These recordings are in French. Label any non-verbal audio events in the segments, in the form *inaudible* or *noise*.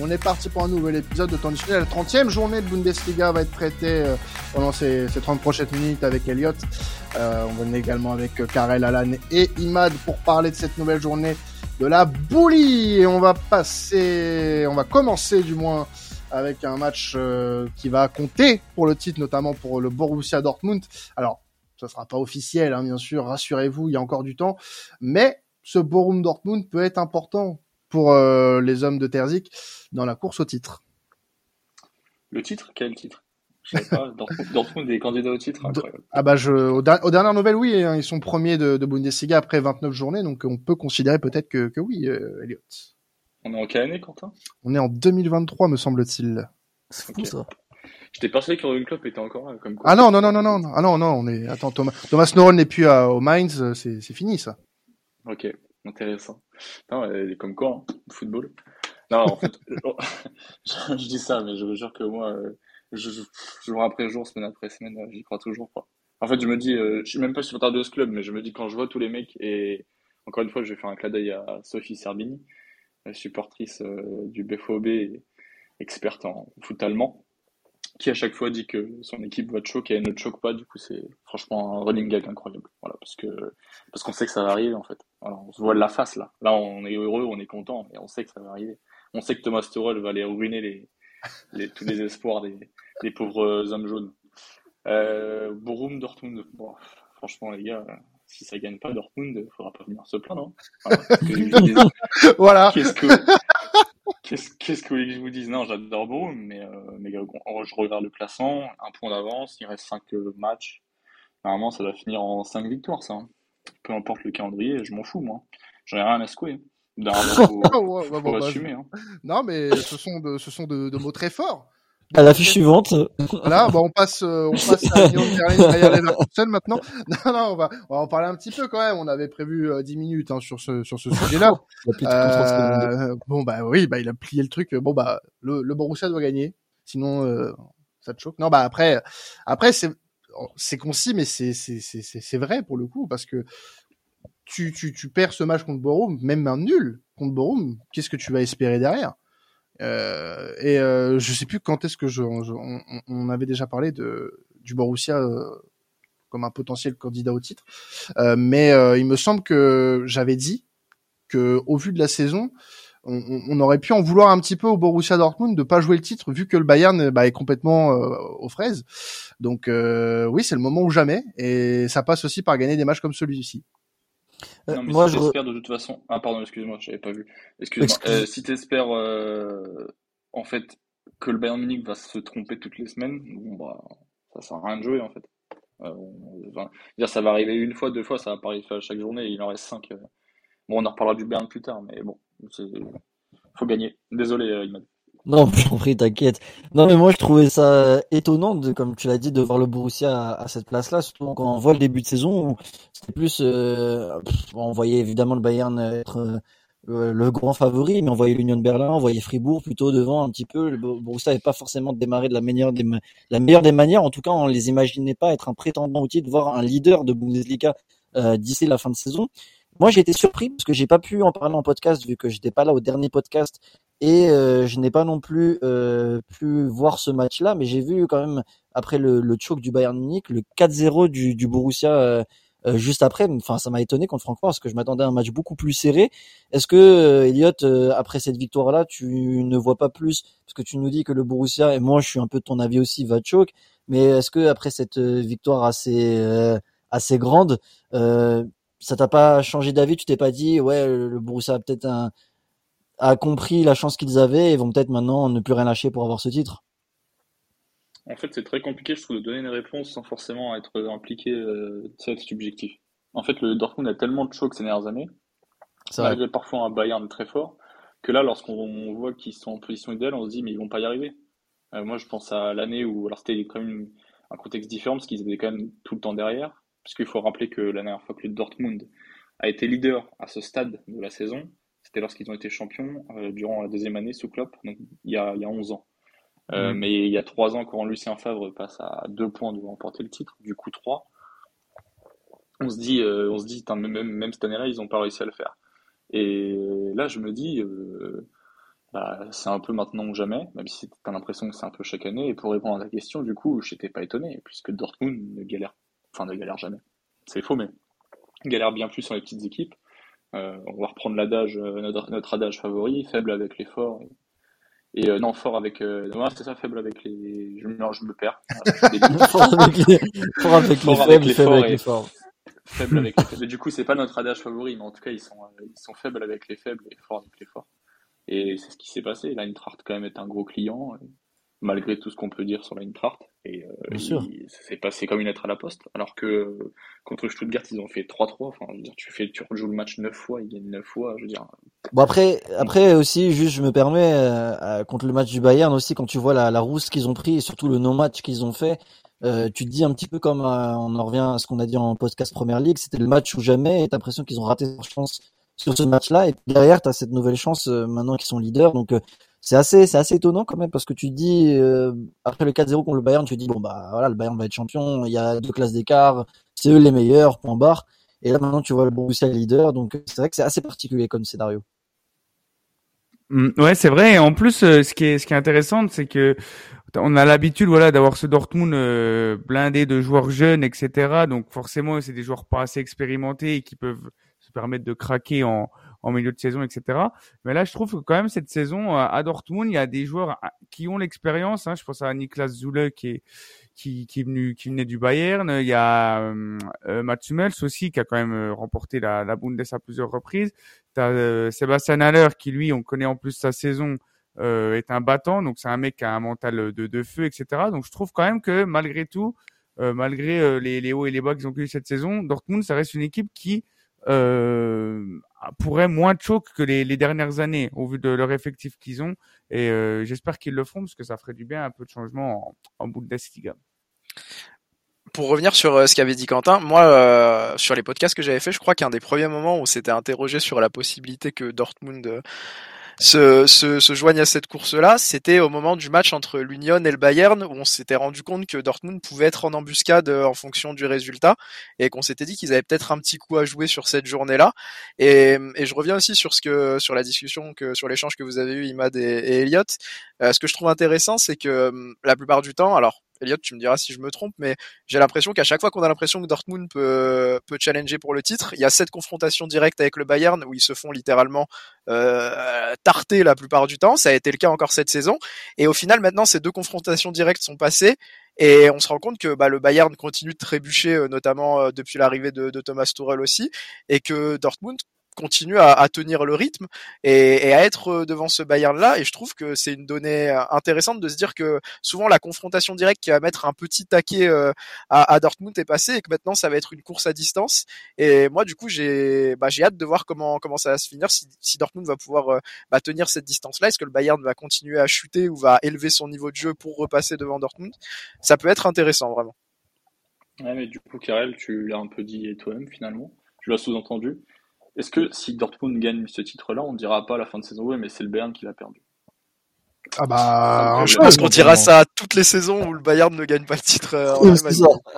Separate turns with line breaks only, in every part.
On est parti pour un nouvel épisode de temps. La 30e journée de Bundesliga va être traitée euh, pendant ces, ces 30 prochaines minutes avec Elliot. Euh, on venait également avec euh, Karel, Alan et Imad pour parler de cette nouvelle journée de la boulie. Et on va passer, on va commencer du moins avec un match euh, qui va compter pour le titre, notamment pour le Borussia Dortmund. Alors, ça sera pas officiel, hein, bien sûr, rassurez-vous, il y a encore du temps. Mais ce Borum Dortmund peut être important pour euh, les hommes de Terzic dans la course au titre.
Le titre? Quel titre? Je sais pas. Dortmund, Dortmund est candidat au titre. Incroyable.
Ah bah je, aux, aux dernières nouvelles, oui, hein, ils sont premiers de, de, Bundesliga après 29 journées, donc on peut considérer peut-être que, que oui, euh, Elliot.
On est en quelle année, Quentin?
On est en 2023, me semble-t-il.
C'est fou okay. ça.
J'étais persuadé que Jurgen Klopp était encore là. Comme quoi.
Ah non, non, non, non, non, ah non, non, on est. Attends, Thomas, Thomas n'est plus à, au Mainz, c'est fini ça.
Ok, intéressant. Non, elle est comme quoi, hein, football. Non, en fait, *laughs* je, je, dis ça, mais je vous jure que moi, je, je, jour après jour, semaine après semaine, j'y crois toujours pas. En fait, je me dis, euh, je suis même pas supporter de ce club, mais je me dis quand je vois tous les mecs, et encore une fois, je vais faire un clin d'œil à Sophie Serbini, supportrice euh, du BFOB, experte en foot allemand, qui à chaque fois dit que son équipe va te choquer et elle ne te choque pas. Du coup, c'est franchement un running gag incroyable. Voilà, parce que parce qu'on sait que ça va arriver en fait. Alors, on se voit de la face là. Là, on est heureux, on est content, mais on sait que ça va arriver. On sait que Thomas Tuchel va aller ruiner les, *laughs* les tous les espoirs des, des pauvres hommes jaunes. Euh, Borum Dortmund. Bon, franchement, les gars, si ça gagne pas Dortmund, il faudra pas venir se plaindre. Hein. *laughs*
voilà.
Qu'est-ce que Qu'est-ce qu'est-ce que vous voulez que je vous dise? Non, j'adore Borum, mais, euh, mais je regarde le classement, un point d'avance, il reste 5 matchs. Normalement, ça doit finir en 5 victoires, ça. Hein. Peu importe le calendrier, je m'en fous, moi. J'en ai rien à secouer. D'un *laughs* faut,
ouais,
faut
bon, bah,
assumer. Hein.
Non, mais ce sont de, ce sont de, de mots très forts.
À l'affiche suivante.
Voilà, bah on passe, euh, on passe à Leverkusen maintenant. Non, non, on va, on va en parler un petit peu quand même. On avait prévu euh, 10 minutes hein, sur ce, sur ce sujet-là. *laughs* euh, bon bah oui, bah il a plié le truc. Bon bah le, le Borussia doit gagner, sinon euh, ça te choque. Non bah après, après c'est, c'est concis, mais c'est, c'est, vrai pour le coup parce que tu, tu, tu perds ce match contre Borum, même un nul contre Borum. Qu'est-ce que tu vas espérer derrière? Euh, et euh, je sais plus quand est-ce que je, je on, on, avait déjà parlé de du Borussia euh, comme un potentiel candidat au titre, euh, mais il me semble que j'avais dit que au vu de la saison, on, on, aurait pu en vouloir un petit peu au Borussia Dortmund de pas jouer le titre vu que le Bayern bah, est complètement aux fraises. Donc oui, c'est le moment ou jamais, et ça passe aussi par gagner des matchs comme celui-ci.
Euh, non, mais moi, si je de toute façon. Ah, pardon, excuse-moi, j'avais pas vu. Excuse-moi. Excuse euh, si t'espères, euh, en fait, que le Bayern Munich va se tromper toutes les semaines, bon, bah, ça sert à rien de jouer, en fait. Euh, enfin, dire, ça va arriver une fois, deux fois, ça va pas arriver chaque journée, il en reste cinq. Euh. Bon, on en reparlera du Bayern plus tard, mais bon, faut gagner. Désolé, euh, Imad.
Non, *laughs* j'en prie, t'inquiète. Non, mais moi, je trouvais ça étonnant, de, comme tu l'as dit, de voir le Borussia à, cette place-là, surtout quand on voit le début de saison où c'était plus, euh, on voyait évidemment le Bayern être euh, le grand favori, mais on voyait l'Union de Berlin, on voyait Fribourg plutôt devant un petit peu. Le Borussia n'avait pas forcément démarré de la meilleure des, manières. En tout cas, on les imaginait pas être un prétendant au titre, voire un leader de Bundesliga euh, d'ici la fin de saison. Moi, j'ai été surpris parce que j'ai pas pu en parler en podcast vu que j'étais pas là au dernier podcast et euh, je n'ai pas non plus euh, pu voir ce match-là, mais j'ai vu quand même après le, le choc du Bayern Munich, le 4-0 du, du Borussia euh, euh, juste après. Enfin, ça m'a étonné contre Francfort parce que je m'attendais à un match beaucoup plus serré. Est-ce que euh, Elliot, après cette victoire-là, tu ne vois pas plus? Parce que tu nous dis que le Borussia et moi, je suis un peu de ton avis aussi, va choc. Mais est-ce que après cette victoire assez assez grande, ça t'a pas changé d'avis Tu t'es pas dit ouais, le Borussia a peut-être un a compris la chance qu'ils avaient et vont peut-être maintenant ne plus rien lâcher pour avoir ce titre?
En fait, c'est très compliqué, je trouve, de donner une réponse sans forcément être impliqué, euh, être subjectif. En fait, le Dortmund a tellement de chocs ces dernières années, malgré parfois un Bayern très fort, que là, lorsqu'on voit qu'ils sont en position idéale, on se dit, mais ils vont pas y arriver. Euh, moi, je pense à l'année où, alors c'était quand même un contexte différent, parce qu'ils étaient quand même tout le temps derrière, puisqu'il faut rappeler que la dernière fois que le Dortmund a été leader à ce stade de la saison, c'était lorsqu'ils ont été champions euh, durant la deuxième année sous Klopp, donc il y a, il y a 11 ans. Euh, mmh. Mais il y a trois ans, quand Lucien Favre passe à deux points de remporter le titre, du coup trois, on se dit, euh, on se dit, même, même cette année-là, ils n'ont pas réussi à le faire. Et là, je me dis, bah, c'est un peu maintenant ou jamais, même si tu as l'impression que c'est un peu chaque année. Et pour répondre à ta question, du coup, j'étais pas étonné, puisque Dortmund ne galère, enfin ne galère jamais. C'est faux, mais galère bien plus sur les petites équipes. Euh, on va reprendre l'adage, euh, notre, adage favori, faible avec l'effort. Et, euh, non, fort avec. non, c'est ça, faible avec les. Je, non, je me perds. *laughs* fort avec les, fort avec les faibles, faible avec les forts. Faible avec les faibles. du coup, c'est pas notre adage favori, mais en tout cas, ils sont, ils sont faibles avec les faibles et forts avec les forts. Et c'est ce qui s'est passé. L'Eintracht, quand même, est un gros client, malgré tout ce qu'on peut dire sur l'Eintracht. Et euh, c'est passé comme une lettre à la poste. Alors que contre Stuttgart, ils ont fait 3-3. Enfin, je veux dire, tu, fais, tu rejoues le match 9 fois, ils gagnent 9 fois. Je veux dire.
Bon, après, après aussi, juste, je me permets, euh, euh, contre le match du Bayern aussi, quand tu vois la, la rousse qu'ils ont pris et surtout le non-match qu'ils ont fait, euh, tu te dis un petit peu comme euh, on en revient à ce qu'on a dit en podcast Première Ligue, c'était le match où jamais, et t'as l'impression qu'ils ont raté leur chance sur ce match-là. Et derrière, tu as cette nouvelle chance euh, maintenant qu'ils sont leaders. Donc euh, c'est assez, c'est assez étonnant quand même parce que tu dis euh, après le 4-0 contre le Bayern, tu dis bon bah voilà, le Bayern va être champion. Il y a deux classes d'écart, c'est eux les meilleurs. Point barre. Et là maintenant tu vois le Borussia leader. Donc c'est vrai que c'est assez particulier comme scénario.
Mm, ouais, c'est vrai. En plus, ce qui est, ce qui est intéressant, c'est que on a l'habitude, voilà, d'avoir ce Dortmund blindé de joueurs jeunes, etc. Donc forcément, c'est des joueurs pas assez expérimentés et qui peuvent permettre de craquer en, en milieu de saison, etc. Mais là, je trouve que quand même cette saison euh, à Dortmund, il y a des joueurs ah, qui ont l'expérience. Hein. Je pense à Niklas Zule qui est qui, qui venu qui venait du Bayern. Il y a euh, euh Mats Hummels aussi qui a quand même euh, remporté la, la Bundes à plusieurs reprises. T'as euh, Sébastien Haller qui lui, on connaît en plus sa saison. Euh, est un battant, donc c'est un mec qui a un mental de, de feu, etc. Donc je trouve quand même que malgré tout, malgré les, les, hauts et les bas qu'ils ont eu cette saison, Dortmund, ça reste une équipe qui euh, pourrait moins choke que les, dernières années au vu de leur effectif qu'ils ont. Et euh, j'espère qu'ils le feront parce que ça ferait du bien un peu de changement en, en Bundesliga.
Pour revenir sur euh, ce qu'avait dit Quentin, moi, euh, sur les podcasts que j'avais fait, je crois qu'un des premiers moments où s'était interrogé sur la possibilité que Dortmund se, se, se joignent à cette course-là, c'était au moment du match entre l'Union et le Bayern, où on s'était rendu compte que Dortmund pouvait être en embuscade euh, en fonction du résultat, et qu'on s'était dit qu'ils avaient peut-être un petit coup à jouer sur cette journée-là. Et, et, je reviens aussi sur ce que, sur la discussion que, sur l'échange que vous avez eu, Imad et, et Elliot. Euh, ce que je trouve intéressant, c'est que hum, la plupart du temps, alors Elliot, tu me diras si je me trompe, mais j'ai l'impression qu'à chaque fois qu'on a l'impression que Dortmund peut, peut challenger pour le titre, il y a cette confrontation directe avec le Bayern où ils se font littéralement euh, tarter la plupart du temps. Ça a été le cas encore cette saison. Et au final, maintenant, ces deux confrontations directes sont passées. Et on se rend compte que bah, le Bayern continue de trébucher, euh, notamment euh, depuis l'arrivée de, de, Thomas Tuchel aussi, et que Dortmund continue à, à, tenir le rythme et, et, à être euh, devant ce Bayern là et je trouve que c'est une donnée euh, intéressante de se dire que souvent la confrontation directe qui va mettre un petit taquet euh, à, à, Dortmund est passée et que maintenant ça va être une course à distance. Et moi du coup j'ai bah, j'ai hâte de voir comment comment ça va se finir si, si Dortmund va pouvoir bah, tenir cette distance là est-ce que le Bayern va continuer à chuter ou va élever son niveau de jeu pour repasser devant Dortmund? Ça peut être intéressant vraiment.
Ouais, mais du coup Karel tu l'as un peu dit toi-même finalement. Tu l'as sous-entendu est-ce que si Dortmund gagne ce titre-là, on ne dira pas à la fin de saison, ouais, mais c'est le Bayern qui l'a perdu
ah bah,
je pense qu'on dira ça toutes les saisons où le Bayern ne gagne pas le titre. Euh,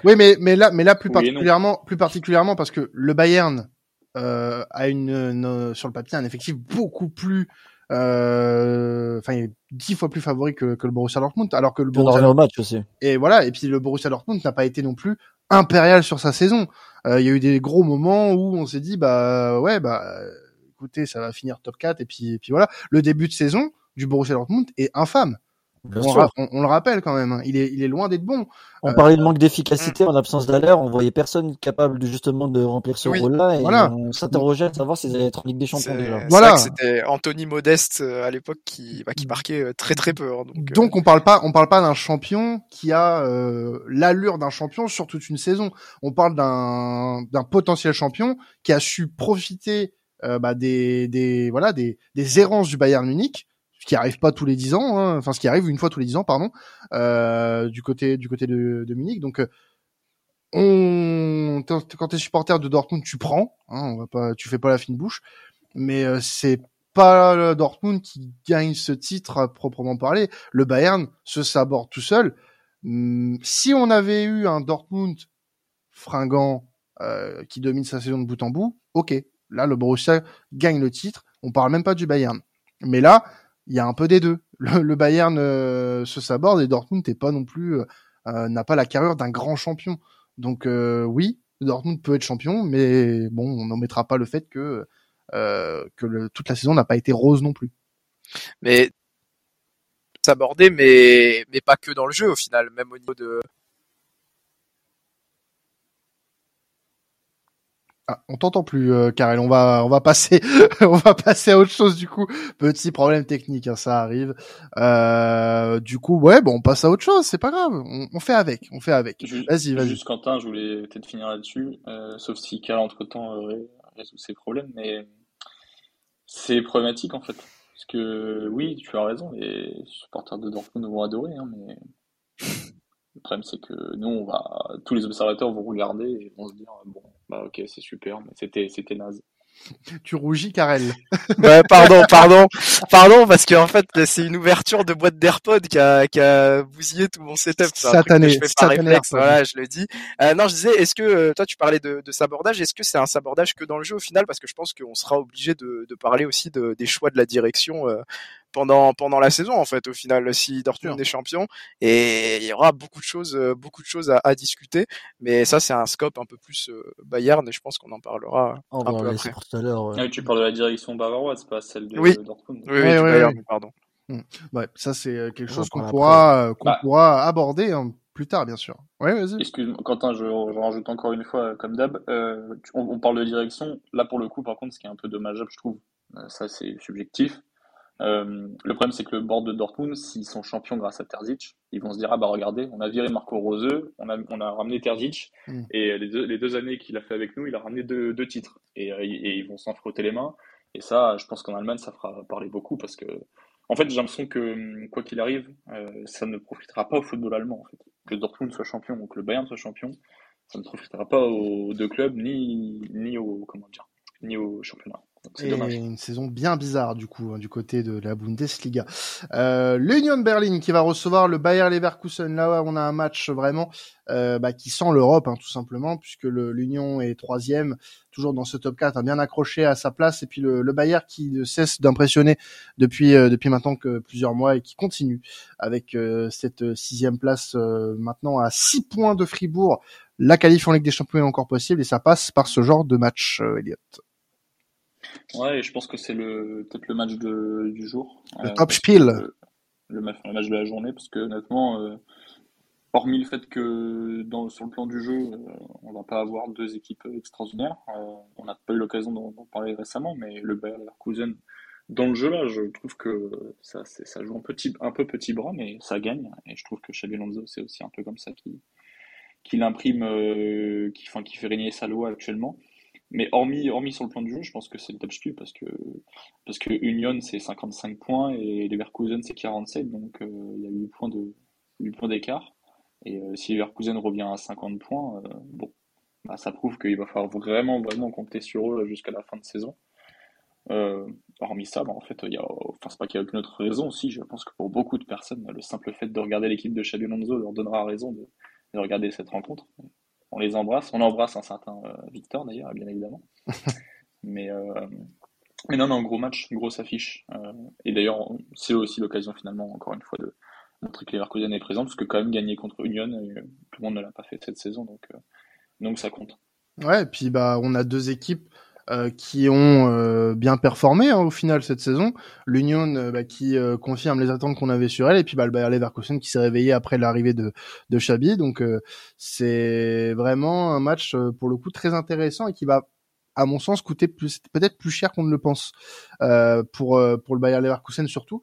oui, mais mais là, mais là plus particulièrement, plus particulièrement parce que le Bayern euh, a une, une, sur le papier un effectif beaucoup plus, euh, enfin, euh, dix fois plus favori que, que le Borussia Dortmund, alors que le Borussia
match aussi.
Et voilà, et puis le Borussia Dortmund n'a pas été non plus impérial sur sa saison. Euh, il y a eu des gros moments où on s'est dit bah ouais bah écoutez ça va finir top 4 et puis et puis voilà le début de saison du Borussia Dortmund est infâme on, le rappelle quand même, hein. il, est, il est loin d'être bon.
On euh, parlait de manque d'efficacité en absence d'Aller, on voyait personne capable de justement de remplir ce rôle-là et voilà. on s'interrogeait à savoir s'ils allaient être en Ligue des Champions déjà.
Voilà. C'était Anthony Modeste euh, à l'époque qui, bah, qui marquait euh, très très peu. Hein,
donc, donc on parle pas, on parle pas d'un champion qui a euh, l'allure d'un champion sur toute une saison. On parle d'un d'un potentiel champion qui a su profiter bah, des, des voilà des, des errances du Bayern Munich ce qui arrive pas tous les dix ans, hein, enfin ce qui arrive une fois tous les dix ans, pardon, euh, du côté du côté de, de Munich. Donc, euh, on, quand t'es supporter de Dortmund, tu prends, hein, on va pas, tu fais pas la fine bouche, mais euh, c'est pas Dortmund qui gagne ce titre à proprement parler. Le Bayern se saborde tout seul. Hum, si on avait eu un Dortmund fringant euh, qui domine sa saison de bout en bout, ok. Là, le Borussia gagne le titre. On parle même pas du Bayern. Mais là, il y a un peu des deux. Le, Bayern se saborde et Dortmund n'est pas non plus n'a pas la carrure d'un grand champion. Donc oui, Dortmund peut être champion, mais bon, on n'en mettra pas le fait que que toute la saison n'a pas été rose non plus.
Mais s'aborder, mais mais pas que dans le jeu au final, même au niveau de
Ah, on t'entend plus, euh, Karel. On va, on va passer, *laughs* on va passer à autre chose du coup. Petit problème technique, hein, ça arrive. Euh, du coup, ouais, bon, on passe à autre chose. C'est pas grave. On, fait avec, on fait avec. Vas-y, vas-y.
Juste Quentin, je voulais peut-être finir là-dessus, euh, sauf si Karel entre temps résout ses problèmes, mais c'est problématique en fait, parce que oui, tu as raison. Les supporters de Dortmund vont adorer, hein, mais le problème c'est que nous, on va, tous les observateurs vont regarder et vont se dire bon bah ok, c'est super, mais c'était c'était naze. *laughs*
Tu rougis, Karel.
ouais, *laughs* pardon, *laughs* pardon, pardon, parce qu'en fait, c'est une ouverture de boîte d'AirPod qui a, qui a bousillé tout mon setup.
Satané, je fais par réflexe,
voilà, je le dis. Euh, non, je disais, est-ce que, euh, toi, tu parlais de, de sabordage, est-ce que c'est un sabordage que dans le jeu au final? Parce que je pense qu'on sera obligé de, de parler aussi de, des choix de la direction euh, pendant pendant la saison en fait au final si Dortmund est champion. Et il y aura beaucoup de choses euh, beaucoup de choses à, à discuter. Mais ça c'est un scope un peu plus euh, Bayern et je pense qu'on en parlera un peu après.
Tout à l'heure,
ah tu parles de la direction bavaroise pas celle de, Dortmund.
Oui, oui, Bayern, pardon.
Ouais ça c'est euh, quelque chose qu'on pourra qu'on bah. pourra aborder hein, plus tard bien sûr. Ouais vas-y.
Excuse Quentin je, je, rajoute encore une fois comme d'hab on, on parle de direction. Là pour le coup par contre ce qui est un peu dommageable je trouve ça c'est subjectif euh, le problème, c'est que le board de Dortmund, s'ils sont champions grâce à Terzic, ils vont se dire ah bah regardez, on a viré Marco Rose, on a, on a ramené Terzic, mm. et les deux, les deux années qu'il a fait avec nous, il a ramené deux, deux titres, et, euh, et, ils vont s'en frotter les mains. Et ça, je pense qu'en Allemagne, ça fera parler beaucoup parce que, en fait, j'ai l'impression que quoi qu'il arrive, euh, ça ne profitera pas au football allemand. En fait. Que Dortmund soit champion ou que le Bayern soit champion, ça ne profitera pas aux deux clubs ni ni au comment dire ni au championnat.
Et une saison bien bizarre du coup hein, du côté de la Bundesliga. Euh, L'Union Berlin qui va recevoir le Bayer Leverkusen. Là on a un match vraiment euh, bah, qui sent l'Europe hein, tout simplement puisque l'Union est troisième, toujours dans ce top 4, hein, bien accroché à sa place. Et puis le, le Bayer qui ne cesse d'impressionner depuis euh, depuis maintenant que plusieurs mois et qui continue avec euh, cette sixième place euh, maintenant à six points de Fribourg. La qualif en Ligue des Champions est encore possible et ça passe par ce genre de match, Elliot.
Ouais, je pense que c'est le peut-être le match de, du jour.
Le top spiel.
Le, match, le, match de la journée, parce que honnêtement, euh, hormis le fait que dans, sur le plan du jeu, euh, on va pas avoir deux équipes extraordinaires. Euh, on n'a pas eu l'occasion d'en parler récemment, mais le Bayer Leverkusen, dans le jeu là, je trouve que ça, ça joue un, petit, un peu petit bras, mais ça gagne. Et je trouve que Xabi Alonso, c'est aussi un peu comme ça qui qui l'imprime, qui, enfin, qui fait régner sa loi actuellement. Mais hormis, hormis sur le plan du jeu, je pense que c'est le top parce que, parce que Union c'est 55 points et Leverkusen c'est 47, donc euh, il y a 8 points de 8 points d'écart. Et euh, si Leverkusen revient à 50 points, euh, bon, bah, ça prouve qu'il va falloir vraiment, vraiment compter sur eux jusqu'à la fin de saison. hormis ça, bah, en fait, il y a, enfin, c'est pas qu'il y a aucune autre raison aussi. Je pense que pour beaucoup de personnes, le simple fait de regarder l'équipe de Xabi leur donnera raison de, de regarder cette rencontre on les embrasse. On embrasse un certain euh, Victor d'ailleurs, bien évidemment. *laughs* mais, euh, mais non, non, gros match, grosse affiche. Euh, et d'ailleurs, c'est aussi l'occasion finalement, encore une fois, de montrer que Leverkusen est présent, parce que quand même gagner contre Union, tout le monde ne l'a pas fait cette saison, donc, donc ça compte.
Ouais, et puis bah on a deux équipes euh, qui ont euh, bien performé hein, au final cette saison. L'Union euh, bah, qui confirme les attentes qu'on avait sur elle et puis bah, le Bayer Leverkusen qui s'est réveillé après l'arrivée de de Xabi. Donc c'est vraiment un match pour le coup très intéressant et qui va à mon sens coûter peut-être plus cher qu'on ne le pense pour pour le Bayer Leverkusen surtout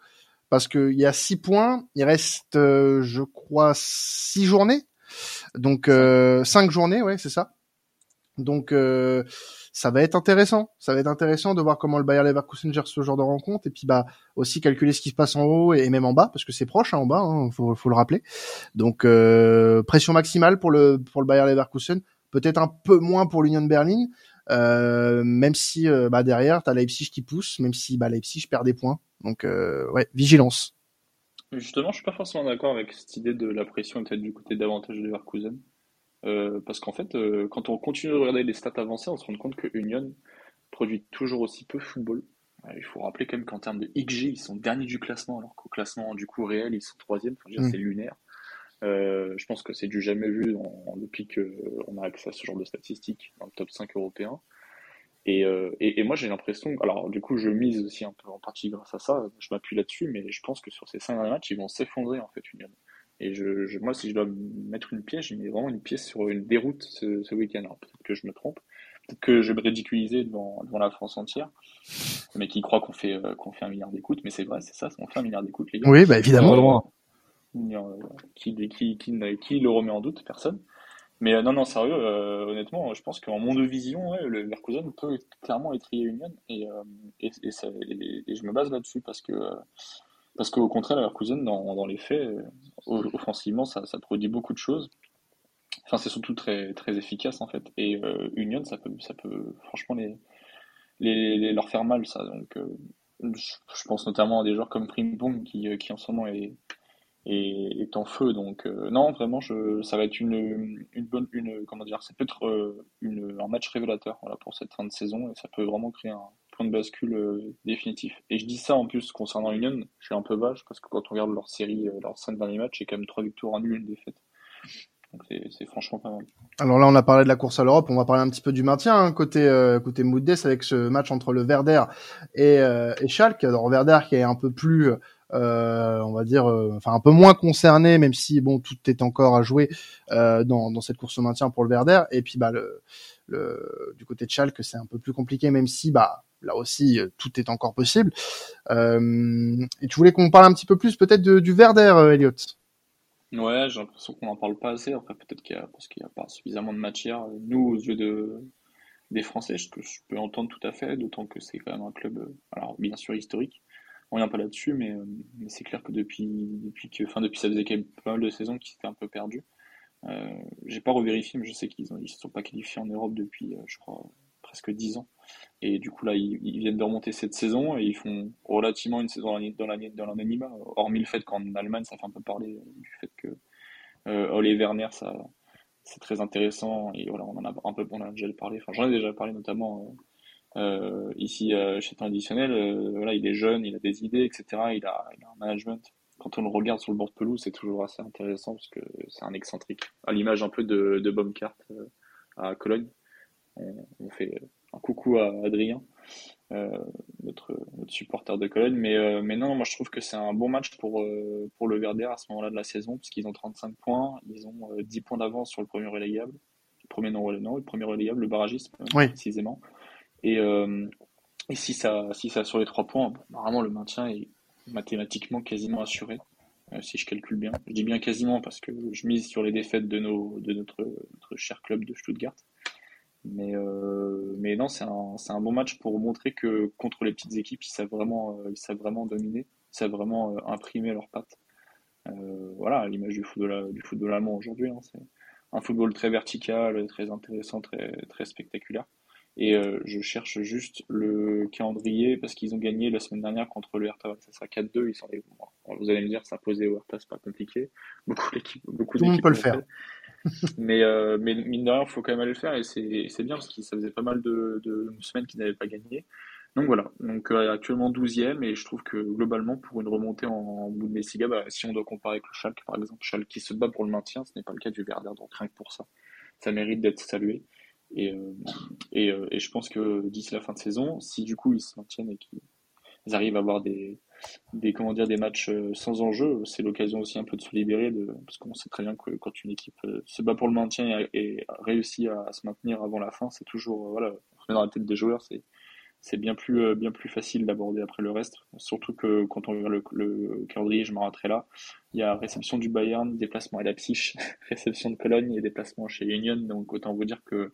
parce qu'il y a six points, il reste je crois six journées. Donc cinq journées, ouais, c'est ça. Donc ça va être intéressant. Ça va être intéressant de voir comment le Bayer Leverkusen gère ce genre de rencontre et puis bah aussi calculer ce qui se passe en haut et même en bas parce que c'est proche hein, en bas, hein, faut, faut le rappeler. Donc euh, pression maximale pour le pour le Bayer Leverkusen, peut-être un peu moins pour l'Union Berlin, euh, même si euh, bah derrière t'as Leipzig qui pousse, même si bah Leipzig perd des points. Donc euh, ouais, vigilance.
Justement, je suis pas forcément d'accord avec cette idée de la pression peut-être du côté davantage de Leverkusen. Euh, parce qu'en fait, euh, quand on continue de regarder les stats avancées, on se rend compte que Union produit toujours aussi peu football. il faut rappeler quand même qu'en termes de XG, ils sont derniers du classement, alors qu'au classement du coup réel, ils sont troisième.
Mm.
c'est lunaire. Euh, je pense que c'est du jamais vu dans- depuis qu'on a accès à ce genre de statistiques dans le top 5 européen. Et, euh, et, et moi, j'ai l'impression, alors du coup, je mise aussi un peu en partie grâce à ça, je m'appuie là-dessus, mais je pense que sur ces cinq derniers matchs, ils vont s'effondrer en fait, Union. Et je, je- moi, si je dois mettre une pièce, je mets vraiment une pièce sur une déroute ce, ce week-end. Alors peut-être que je me trompe, peut-être que je vais me ridiculiser devant, devant la France entière, mais qui croient qu'on fait, euh, qu'on fait un milliard d'écoutes, mais c'est vrai, c'est ça, on fait un milliard d'écoutes, les gars.
Oui, bah évidemment.
Euh, qui, qui, qui, le remet en doute? Personne. Mais euh, non, non, sérieux, euh, honnêtement, je pense qu'en mon de vision, ouais, le Leverkusen peut clairement étrier Union et, euh, et, et, ça- et- et je me base là-dessus parce que euh, parce qu'au contraire, le Leverkusen, dans, dans les faits, euh, offensivement, ça, ça produit beaucoup de choses. Enfin, c'est surtout très, très efficace en fait. Et euh, Union, ça peut, ça peut franchement les, les, leur faire mal, ça. Donc, euh, je, pense notamment à des joueurs comme Frimpong qui, qui en ce moment est, est, est en feu. Donc, non, vraiment, ça va être une, une bonne, une, comment dire, ça peut être un match révélateur voilà, pour cette fin de saison et ça peut vraiment créer un de bascule euh, définitif. Et je dis ça en plus concernant Union, je suis un peu vache parce que quand on regarde leur série, euh, leurs cinq derniers matchs, c'est quand même trois victoires en une défaite. C'est franchement pas mal.
Alors là, on a parlé de la course à l'Europe, on va parler un petit peu du maintien hein, côté euh, côté avec ce match entre le Werder et, euh, et Schalke. Alors Werder qui est un peu plus, euh, on va dire, euh, enfin un peu moins concerné, même si bon tout est encore à jouer dans, dans cette course au maintien pour le Werder. Et puis bah le, le du côté de Schalke, c'est un peu plus compliqué, même si bah là aussi euh, tout est encore possible. Euh, et tu voulais qu'on parle un petit peu plus peut-être du Werder, euh, Elliot.
Ouais, j'ai l'impression qu'on n'en parle pas assez. Après, peut-être qu'il y a, parce qu'il n'y a pas suffisamment de matière. Nous, aux yeux de, des Français, ce que je peux entendre tout à fait, d'autant que c'est quand même un club, euh, alors bien sûr historique. On revient pas là-dessus, mais, euh, c'est clair que depuis, depuis que, enfin, depuis ça faisait quand même pas mal de saisons qu'ils étaient un peu perdus. Euh, j'ai pas revérifié, mais je sais qu'ils ils se sont pas qualifiés en Europe depuis, euh, je crois, presque 10 ans. Et du coup, là, ils, viennent de remonter cette saison et ils font relativement une saison dans l'anonymat, hormis le fait qu'en Allemagne, ça fait un peu parler du fait que euh, Ole Werner, ça, c'est très intéressant et voilà, on en a un peu, on a déjà parlé. Enfin, j'en ai déjà parlé notamment euh, euh, ici euh, chez Temps Additionnel. Euh, voilà, il est jeune, il a des idées, etc. Il a, un management. Quand on le regarde sur le bord de pelouse, c'est toujours assez intéressant parce que c'est un excentrique, à l'image un peu de, de Baumgart euh, à Cologne. On, on fait un coucou à Adrien, euh, notre, notre supporter de Cologne. Mais, euh, mais non, moi je trouve que c'est un bon match pour, euh, pour le Werder à ce moment-là de la saison, puisqu'ils ont 35 points, ils ont euh, 10 points d'avance sur le premier relégable. Le premier non, relé- non, le premier relégable, le barragiste,
Oui.
précisément. Et, et si ça, si ça sur les 3 points, vraiment le maintien est mathématiquement quasiment assuré. si je calcule bien. Je dis bien quasiment parce que je mise sur les défaites de, nos, de notre, notre cher club de Stuttgart. Mais, euh, mais non, c'est un, c'est un bon match pour montrer que contre les petites équipes, ils savent vraiment, euh, ils savent vraiment dominer, ils savent vraiment euh, imprimer leurs pattes. Euh, voilà, l'image du football, du football allemand aujourd'hui. hein, c'est un football très vertical, très intéressant, très, très spectaculaire. Et euh, je cherche juste le calendrier parce qu'ils ont gagné la semaine dernière contre le Hertha. Ça sera 4-2. Ils sont bon, vous allez me dire, s'imposer au Hertha, c'est pas compliqué. Beaucoup d'équipes, beaucoup
Tout le monde peut le faire.
fait. Mais, euh, mais mine de rien, il faut quand même aller le faire et c'est bien parce que ça faisait pas mal de, de semaines qu'ils n'avaient pas gagné. Donc voilà, donc euh, actuellement 12e et je trouve que globalement pour une remontée en, en Bundesliga, bah, si on doit comparer avec le Schalke par exemple, Schalke qui se bat pour le maintien, ce n'est pas le cas du Werder, donc rien que pour ça, ça mérite d'être salué. Et, euh, et, euh, et je pense que d'ici la fin de saison, si du coup ils se maintiennent et qu'ils arrivent à avoir des, des comment dire des matchs euh, sans enjeu, c'est l'occasion aussi un peu de se libérer de parce qu'on sait très bien que quand une équipe euh, se bat pour le maintien et, et réussit à, à se maintenir avant la fin, c'est toujours euh, voilà, dans la tête des joueurs, c'est c'est bien plus bien plus facile d'aborder après le reste. Surtout que quand on regarde le, le calendrier, je m'arrêterai là. Il y a réception du Bayern, déplacement à Leipzig, *laughs* réception de Cologne et déplacement chez Union. Donc autant vous dire que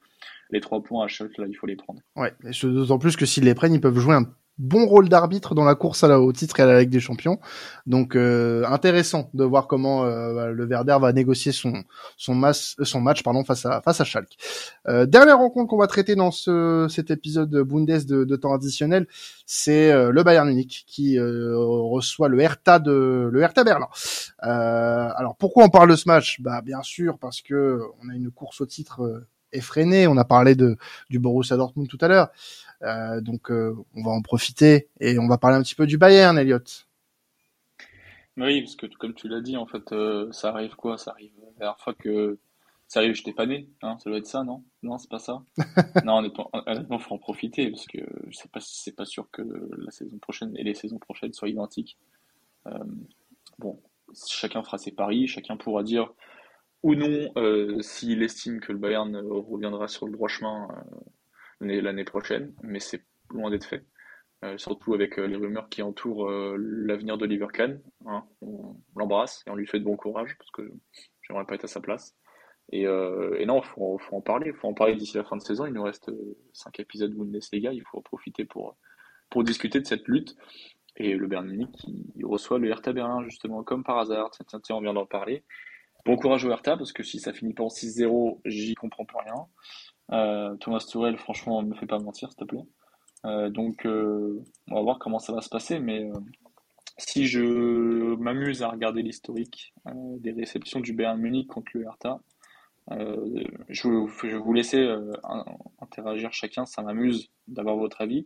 les trois points à chaque là, il faut les prendre.
Ouais, d'autant plus que s'ils les prennent, ils peuvent jouer un bon rôle d'arbitre dans la course à la, au titre et à la Ligue des Champions. Donc euh, intéressant de voir comment euh, le Werder va négocier son son, mas- euh, son match pardon face à face à Schalke. Euh, dernière rencontre qu'on va traiter dans ce cet épisode Bundes de, de temps additionnel, c'est euh, le Bayern Munich qui euh, reçoit le Hertha de le Hertha Berlin. Alors pourquoi on parle de ce match? Bah bien sûr parce que on a une course au titre effrénée. On a parlé de du Borussia Dortmund tout à l'heure. Euh, donc on va en profiter et on va parler un petit peu du Bayern, Elliot.
Oui, parce que comme tu l'as dit, en fait, ça arrive quoi? Ça arrive la dernière fois que Sérieux, je t'ai pas né, hein, ça doit être ça, non? Non, c'est pas ça? *laughs* non, honnêtement, faut en profiter parce que je sais pas si c'est pas sûr que la saison prochaine et les saisons prochaines soient identiques. Euh, bon, chacun fera ses paris, chacun pourra dire ou non euh, s'il estime que le Bayern reviendra sur le droit chemin euh, l'année prochaine, mais c'est loin d'être fait. surtout avec les rumeurs qui entourent l'avenir de Kahn. Hein, on l'embrasse et on lui fait de bon courage parce que j'aimerais pas être à sa place. Et, euh, non, il faut, en parler. Il faut en parler d'ici la fin de saison. Il nous reste 5 épisodes Bundesliga. Il faut en profiter pour, pour discuter de cette lutte. Et le Bayern Munich qui reçoit le Hertha Berlin, justement, comme par hasard. Tiens, tiens, tiens, on vient d'en parler. Bon courage au Hertha, parce que si ça finit pas en 6-0, j'y comprends pas rien. Euh, Thomas Tourel, franchement, ne me fait pas mentir, s'il te plaît. Euh, donc, euh, on va voir comment ça va se passer. Mais si je m'amuse à regarder l'historique des réceptions du Bayern Munich contre le Hertha, je, vais vous laisser interagir chacun, ça m'amuse d'avoir votre avis.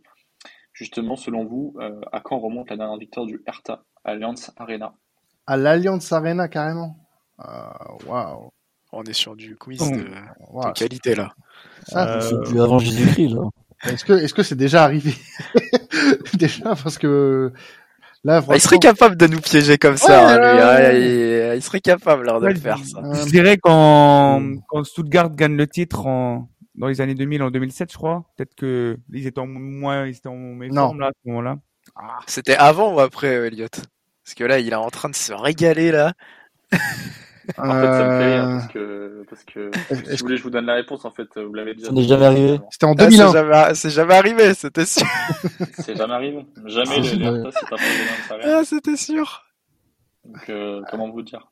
Justement, selon vous, à quand remonte la dernière victoire du Hertha Allianz Arena?
À l'Allianz Arena, carrément Waouh
On est sur du quiz de, qualité, là.
Ça, c'est plus avant Jésus-Christ, là.
Est-ce que est-ce que c'est déjà arrivé *laughs* Déjà? Parce que
Là, ah, il serait capable de nous piéger comme ça, lui. Hein, il, serait capable alors, de faire ça.
Je dirais quand, quand Stuttgart gagne le titre en, dans les années 2000, en 2007, je crois. Peut-être que ils étaient en moins, ils étaient en méforme là, à ce moment-là.
Ah, c'était avant ou après, Elliot Parce que là, il est en train de se régaler là. *laughs*
En fait, ça me fait rire parce que, parce que si vous voulez, je vous donne la réponse. En fait, vous l'avez déjà.
Ça n'est jamais arrivé.
C'était en 2001.
Ah, c'est jamais, arrivé, c'était sûr. *laughs*
c'est jamais arrivé. Jamais le Hertha s'est imposé
Ah, c'était sûr.
Donc, euh, comment vous dire?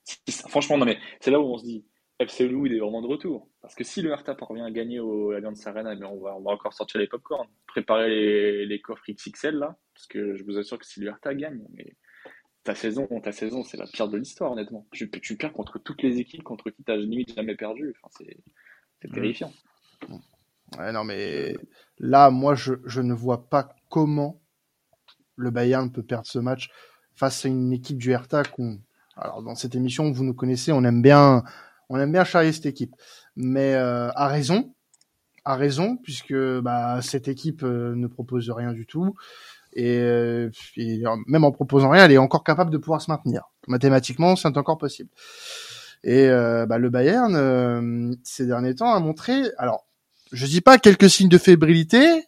Franchement, non mais c'est là où on se dit, FC Loup il est vraiment de retour. Parce que si le Hertha parvient à gagner au Allianz Arena, mais on va, on va encore sortir les popcorn, préparer les, les coffres XXL là, parce que je vous assure que si le Hertha gagne, mais ta saison, ta saison, c'est la pire de l'histoire, honnêtement. Tu, tu perds contre toutes les équipes contre qui t'as limite jamais perdu. Enfin, c'est mm. terrifiant.
Ouais, non, mais là, moi, je, je ne vois pas comment le Bayern peut perdre ce match face à une équipe du Hertha. Alors, dans cette émission, vous nous connaissez, on aime bien, on aime bien charrier cette équipe. Mais euh, à raison, à raison, puisque bah, cette équipe euh, ne propose rien du tout. Euh, et, même en proposant rien, elle est encore capable de pouvoir se maintenir. Mathématiquement, c'est encore possible. Et euh, bah, le Bayern, euh, ces derniers temps, a montré, alors, je dis pas quelques signes de fébrilité,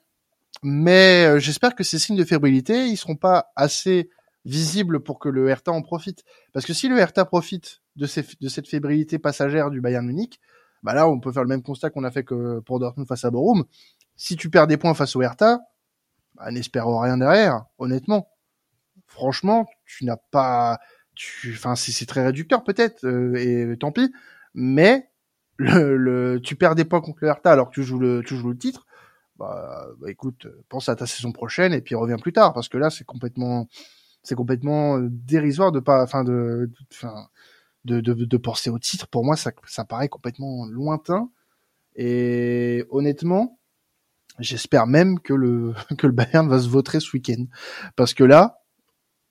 mais j'espère que ces signes de fébrilité, ils seront pas assez visibles pour que le Hertha en profite. Parce que si le Hertha profite de, ces, de cette fébrilité passagère du Bayern Munich, bah là, on peut faire le même constat qu'on a fait que pour Dortmund face à Borum. Si tu perds des points face au Hertha, bah, n'espérons rien derrière, honnêtement. Franchement, tu n'as pas, tu, enfin, c'est très réducteur peut-être, euh, et tant pis. Mais le, le, tu perds des points contre le alors que tu joues le, tu joues le titre. Bah, bah, écoute, pense à ta saison prochaine et puis reviens plus tard parce que là, c'est complètement, c'est complètement dérisoire de pas, enfin de, enfin, de, de, de, penser au titre. Pour moi, ça, ça paraît complètement lointain. Et honnêtement, J'espère même que le *laughs* que le Bayern va se voter ce week-end, parce que là,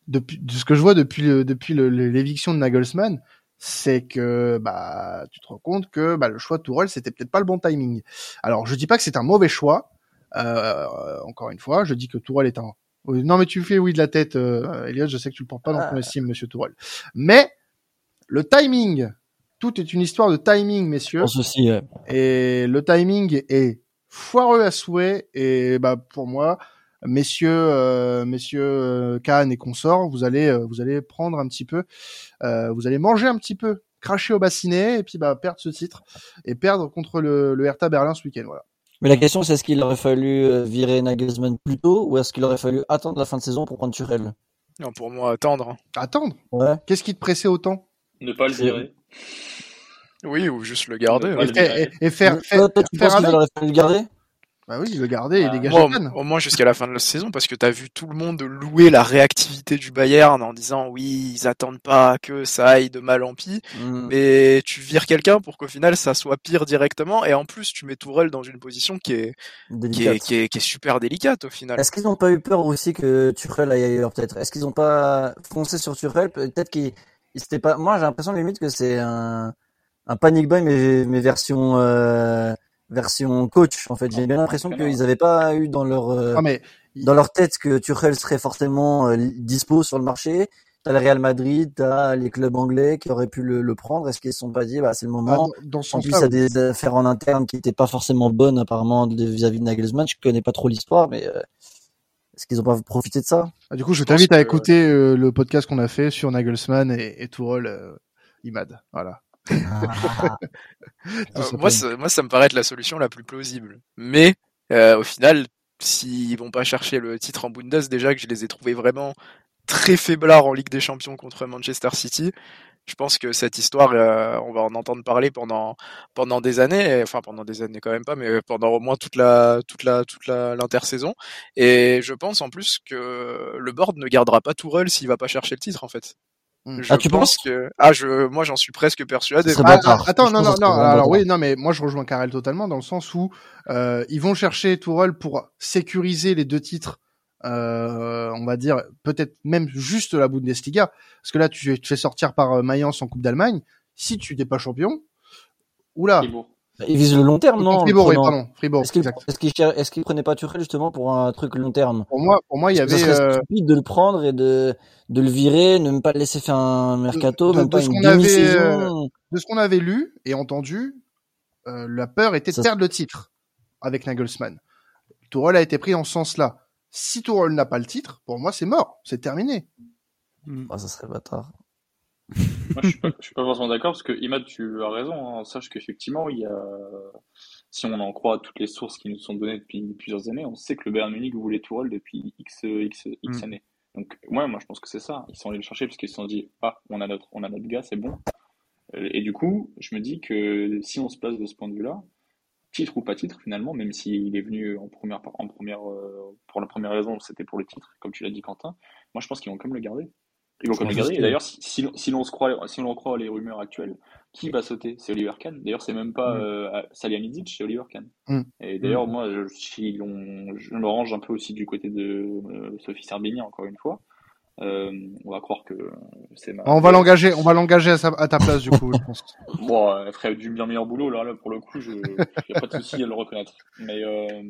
depuis de ce que je vois depuis le, depuis l'éviction de Nagelsmann, c'est que bah tu te rends compte que bah, le choix de Tourelle c'était peut-être pas le bon timing. Alors je dis pas que c'est un mauvais choix. Euh, encore une fois, je dis que Tourelle est un non mais tu fais oui de la tête, euh, Elias. Je sais que tu le portes pas dans ton ah. estime, Monsieur Tourelle. Mais le timing, tout est une histoire de timing, messieurs.
Aussi,
Et le timing est foireux à souhait et bah pour moi messieurs euh, messieurs euh, Kahn et consorts vous allez euh, vous allez prendre un petit peu euh, vous allez manger un petit peu cracher au bassinet et puis bah perdre ce titre et perdre contre le, le Hertha Berlin ce week-end voilà.
Mais la question c'est est-ce qu'il aurait fallu virer Nagelsmann plus tôt ou est-ce qu'il aurait fallu attendre la fin de saison pour prendre Turel
non pour moi attendre.
Attendre?
Ouais.
Qu'est-ce qui te pressait autant?
Ne pas le virer
oui, ou juste le garder.
Et, faire, faire,
tu penses qu'il aurait fallu le garder?
Bah oui, le garder et
Ah,
dégager
au, moins jusqu'à la fin de la saison, parce que t'as vu tout le monde louer la réactivité du Bayern en disant oui, ils attendent pas que ça aille de mal en pis,
Mm.
mais tu vires quelqu'un pour qu'au final ça soit pire directement, et en plus tu mets Tourelle dans une position qui est, qui est, qui est, qui est super délicate au final.
Est-ce qu'ils n'ont pas eu peur aussi que Tuchel aille ailleurs peut-être? Est-ce qu'ils n'ont pas foncé sur Tuchel Peut-être qu'ils pas. Moi, j'ai l'impression limite que c'est un un panic buy mais mais version euh, version coach. En fait, j'ai bien l'impression qu'ils n'avaient pas eu dans leur euh,
Non, mais
dans leur tête que Tuchel serait forcément euh, dispo sur le marché. T'as le Real Madrid, t'as les clubs anglais qui auraient pu le, le prendre. Est-ce qu'ils se sont pas dit, bah c'est le
ah,
moment.
dans, dans ce
En plus, il y a des affaires en interne qui n'étaient pas forcément bonnes apparemment de- vis-à-vis de Nagelsmann. Je connais pas trop l'histoire, mais euh, est-ce qu'ils ont pas profité de ça?
Ah, du coup, je
Je
t'invite à
que-
écouter euh, le podcast qu'on a fait sur Nagelsmann et, et euh, Imad. Voilà.
Ah. *laughs*
Euh, moi, ça, moi, ça me paraît être la solution la plus plausible. Mais euh, au final, s'ils vont pas chercher le titre en Bundes, déjà que je les ai trouvés vraiment très faiblards en Ligue des Champions contre Manchester City, je pense que cette histoire, euh, on va en entendre parler pendant pendant des années, et- enfin pendant des années quand même pas, mais pendant au moins toute la toute la toute la l'intersaison. Et je pense en plus que le board ne gardera pas Tourelle s'il va pas chercher le titre en fait.
Hmm.
Je
Ah, tu
pense que ah je moi j'en suis presque persuadé.
Ah, attends,
Je
non, non, non. Alors oui, non, mais moi je rejoins Karel totalement dans le sens où euh, ils vont chercher Tourelle pour sécuriser les deux titres. Euh, on va dire peut-être même juste la Bundesliga, parce que là tu te fais sortir par euh, Mayence en Coupe d'Allemagne. Si tu n'es pas champion, oula.
Ils visent le long terme, non
Fribourg, oui, pardon, Fribourg.
Est-ce est-ce qu'ils prenaient pas Tuchel justement pour un truc long terme?
Pour moi, pour moi, il y avait
serait
euh,
stupide de le prendre et de de le virer, ne même pas le laisser faire un mercato,
de-
même
de
pas
ce
une
qu'on avait,
demi-saison.
de ce qu'on avait lu et entendu, euh, la peur était de
Ça-
perdre le titre avec Nagelsmann. Tourelle a été pris en ce sens-là. Si Tourelle n'a pas le titre, pour moi, c'est mort, c'est terminé.
Ah, ça serait bâtard.
Moi, je suis pas, je suis pas forcément d'accord parce que Imad, tu as raison. Hein. Sache qu'effectivement, il y a, si on en croit toutes les sources qui nous sont données depuis plusieurs années, on sait que le Bayern Munich voulait Tourelle depuis X, X, X
Mm.
années. Donc, ouais, moi, je pense que c'est ça. Ils sont allés le chercher parce qu'ils se sont dit, ah, on a notre, on a notre gars, c'est bon. Euh, Et du coup, je me dis que si on se place de ce point de vue-là, titre ou pas titre, finalement, même s'il est venu en première, en première, euh, pour la première raison, c'était pour le titre, comme tu l'as dit, Quentin. Moi, je pense qu'ils vont quand même le garder. Ils vont garder. D'ailleurs, si, si, l'on- si l'on croit, si l'on croit les rumeurs actuelles, qui va sauter? C'est Oliver Kahn. D'ailleurs, c'est même pas
Mm.
euh, Salihamidzic, c'est Oliver Kahn.
Mm.
Et d'ailleurs, moi, je, si on- je me range un peu aussi du côté de euh, Sophie Sarbini, encore une fois. Euh, on va croire que c'est ma...
On va l'engager, on va l'engager à, sa- à ta place, du coup, je pense. *laughs*
Bon, elle ferait du bien meilleur boulot, là, là pour le coup, je y a pas de souci à le reconnaître. Mais euh,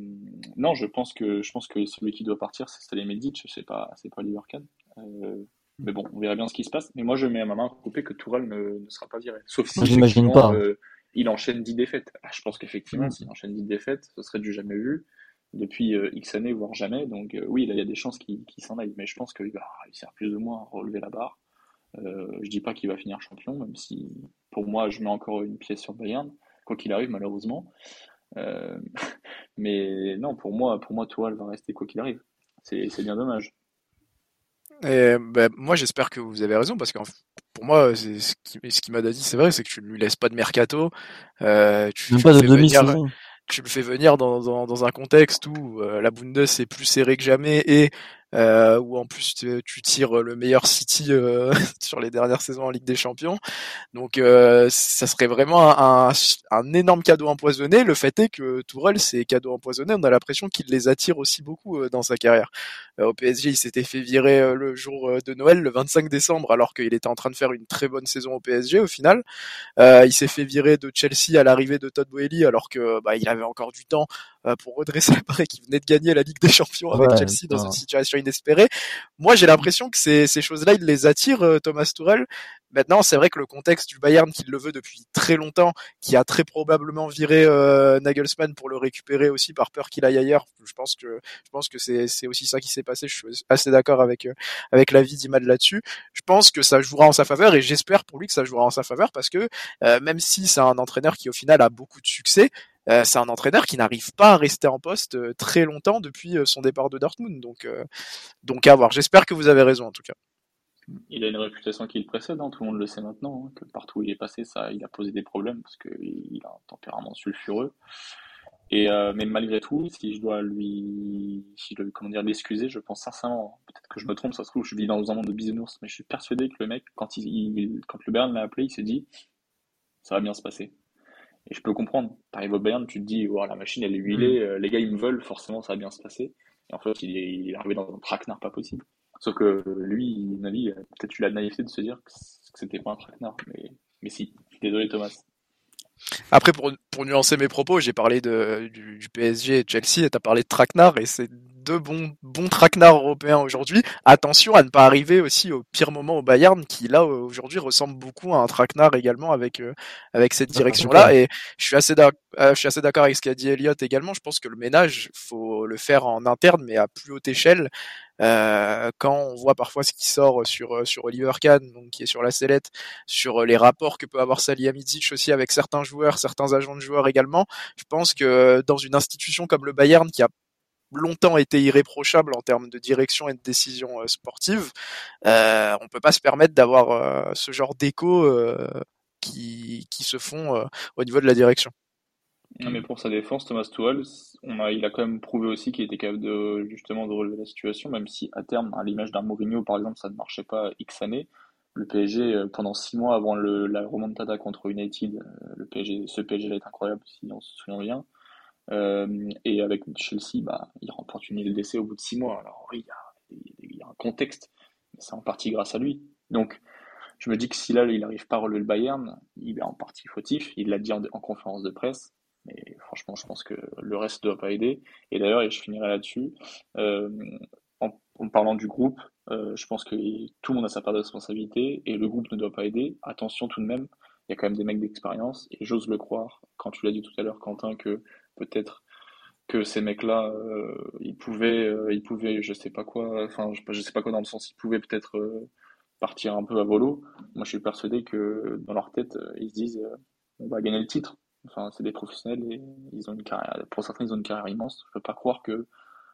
non, je pense que je pense que celui qui doit partir, c'est Salihamidzic, c'est pas c'est pas Oliver Kahn. Euh, mais bon, on verra bien ce qui se passe. Mais moi, je mets à ma main coupée que Tourelle ne, ne sera pas viré. Sauf si
j'imagine pas.
euh, il enchaîne 10 défaites. Ah, je pense qu'effectivement,
Mm.
s'il enchaîne 10 défaites, ce serait du jamais vu depuis euh, X années, voire jamais. Donc euh, oui, là, il y a des chances qu'il s'en aille. Mais je pense qu'il va réussir plus ou moins à relever la barre. Je dis pas qu'il va finir champion, même si pour moi, je mets encore une pièce sur Bayern, quoi qu'il arrive, malheureusement. *laughs* Mais non, pour moi, pour moi, Tourelle va rester quoi qu'il arrive. C'est bien dommage.
Et ben, moi, j'espère que vous avez raison parce que pour moi, c'est ce qui, ce qui m'a dit, c'est vrai, c'est que tu ne lui laisses pas de mercato. Euh, tu,
pas
le
de
fais venir, tu le fais venir dans, dans, dans un contexte où euh, la Bundes est plus serrée que jamais et euh, où en plus tu, tu tires le meilleur City euh, *laughs* sur les dernières saisons en Ligue des Champions. Donc euh, ça serait vraiment un, un énorme cadeau empoisonné. Le fait est que Tourelle, ces cadeaux empoisonnés, on a l'impression qu'il les attire aussi beaucoup euh, dans sa carrière. Euh, au PSG, il s'était fait virer euh, le jour de Noël, le 25 décembre, alors qu'il était en train de faire une très bonne saison au PSG au final. Euh, il s'est fait virer de Chelsea à l'arrivée de Todd Boehly, alors que bah, il avait encore du temps euh, pour redresser la barre et qu'il venait de gagner la Ligue des Champions avec
Ouais,
Chelsea dans une situation inespérée. Moi, j'ai l'impression que ces, ces choses-là, il les attire, euh, Thomas Tuchel. Maintenant, c'est vrai que le contexte du Bayern, qui le veut depuis très longtemps, qui a très probablement viré euh, Nagelsmann pour le récupérer aussi par peur qu'il aille ailleurs. Je pense que je pense que c'est c'est aussi ça qui s'est passé. Je suis assez d'accord avec euh, avec l'avis d'Imad là-dessus. Je pense que ça jouera en sa faveur et j'espère pour lui que ça jouera en sa faveur parce que euh, même si c'est un entraîneur qui au final a beaucoup de succès, euh, c'est un entraîneur qui n'arrive pas à rester en poste euh, très longtemps depuis euh, son départ de Dortmund. Donc donc à voir. J'espère que vous avez raison en tout cas.
Il a une réputation qui le précède, hein, tout le monde le sait maintenant, hein, que partout où il est passé, ça, il a posé des problèmes parce qu'il a un tempérament sulfureux. Et mais malgré tout, si je dois lui, comment dire, l'excuser, je pense sincèrement, peut-être que je me trompe, ça se trouve, je vis dans un monde de bisounours, mais je suis persuadé que le mec, quand il, quand le Bayern l'a appelé, il s'est dit, ça va bien se passer. Et je peux comprendre. T'arrives au Bayern, tu te dis, oh, la machine elle est huilée,
Mm.
euh, les gars ils me veulent, forcément ça va bien se passer. Et en fait, il est, il est arrivé dans un traquenard pas possible. Sauf que lui, Navi, euh, peut-être tu l'as la naïveté de se dire que c'était pas un traquenard, mais, mais si. Désolé Thomas.
Après, pour, pour nuancer mes propos, j'ai parlé de, du, du PSG et de Chelsea et t'as parlé de traquenard et c'est deux bons, bons traquenards européens aujourd'hui. Attention à ne pas arriver aussi au pire moment au Bayern qui là aujourd'hui ressemble beaucoup à un traquenard également avec euh, avec cette direction-là. Et je suis assez d'accord, euh, je suis assez d'accord avec ce qu'a dit Elliot également. Je pense que le ménage, faut le faire en interne, mais à plus haute échelle. Euh, quand on voit parfois ce qui sort sur sur Oliver Kahn, donc qui est sur la sellette, sur les rapports que peut avoir Salihamidzic aussi avec certains joueurs, certains agents de joueurs également, je pense que dans une institution comme le Bayern qui a longtemps été irréprochable en termes de direction et de décision euh, sportive, euh, on peut pas se permettre d'avoir euh, ce genre d'écho euh, qui, qui se font au niveau de la direction.
Mais pour sa défense, Thomas Tuchel, il a quand même prouvé aussi qu'il était capable de, justement, de relever la situation, même si à terme, à l'image d'un Mourinho, par exemple, ça ne marchait pas X années. Le PSG, pendant six mois avant la remontada contre United, le PSG, ce PSG-là est incroyable, si on se souvient bien. Euh, et avec Chelsea, bah, il remporte une LDC au bout de six mois. Alors oui, il y a, un contexte, mais c'est en partie grâce à lui. Donc, je me dis que si là, il n'arrive pas à relever le Bayern, il est en partie fautif. Il l'a dit en, en conférence de presse. Mais franchement, je pense que le reste ne doit pas aider. Et d'ailleurs, et je finirai là-dessus, euh, en, en, parlant du groupe, euh, je pense que tout le monde a sa part de responsabilité et le groupe ne doit pas aider. Attention tout de même, il y a quand même des mecs d'expérience et j'ose le croire, quand tu l'as dit tout à l'heure, Quentin, que peut-être que ces mecs-là, euh, ils pouvaient, euh, ils pouvaient, je sais pas quoi, enfin, je, sais pas quoi dans le sens, ils pouvaient peut-être euh, partir un peu à volo. Moi, je suis persuadé que dans leur tête, ils se disent, on va gagner le titre. Enfin, c'est des professionnels et ils ont une carrière. Pour certains, ils ont une carrière immense. Je peux pas croire que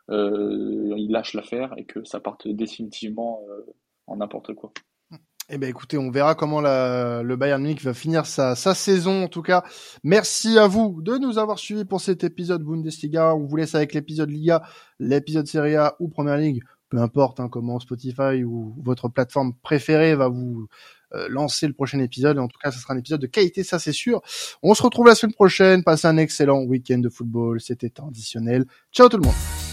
ils lâchent l'affaire et que ça parte définitivement en n'importe quoi.
Eh ben écoutez, on verra comment la, le Bayern Munich va finir sa, sa saison. En tout cas, merci à vous de nous avoir suivis pour cet épisode Bundesliga. On vous laisse avec l'épisode Liga, l'épisode Serie A ou Première Ligue, peu importe hein, comment Spotify ou votre plateforme préférée va vous euh, lancer le prochain épisode. En tout cas, ce sera un épisode de qualité, ça c'est sûr. On se retrouve la semaine prochaine. Passez un excellent week-end de football. C'était traditionnel. Ciao tout le monde.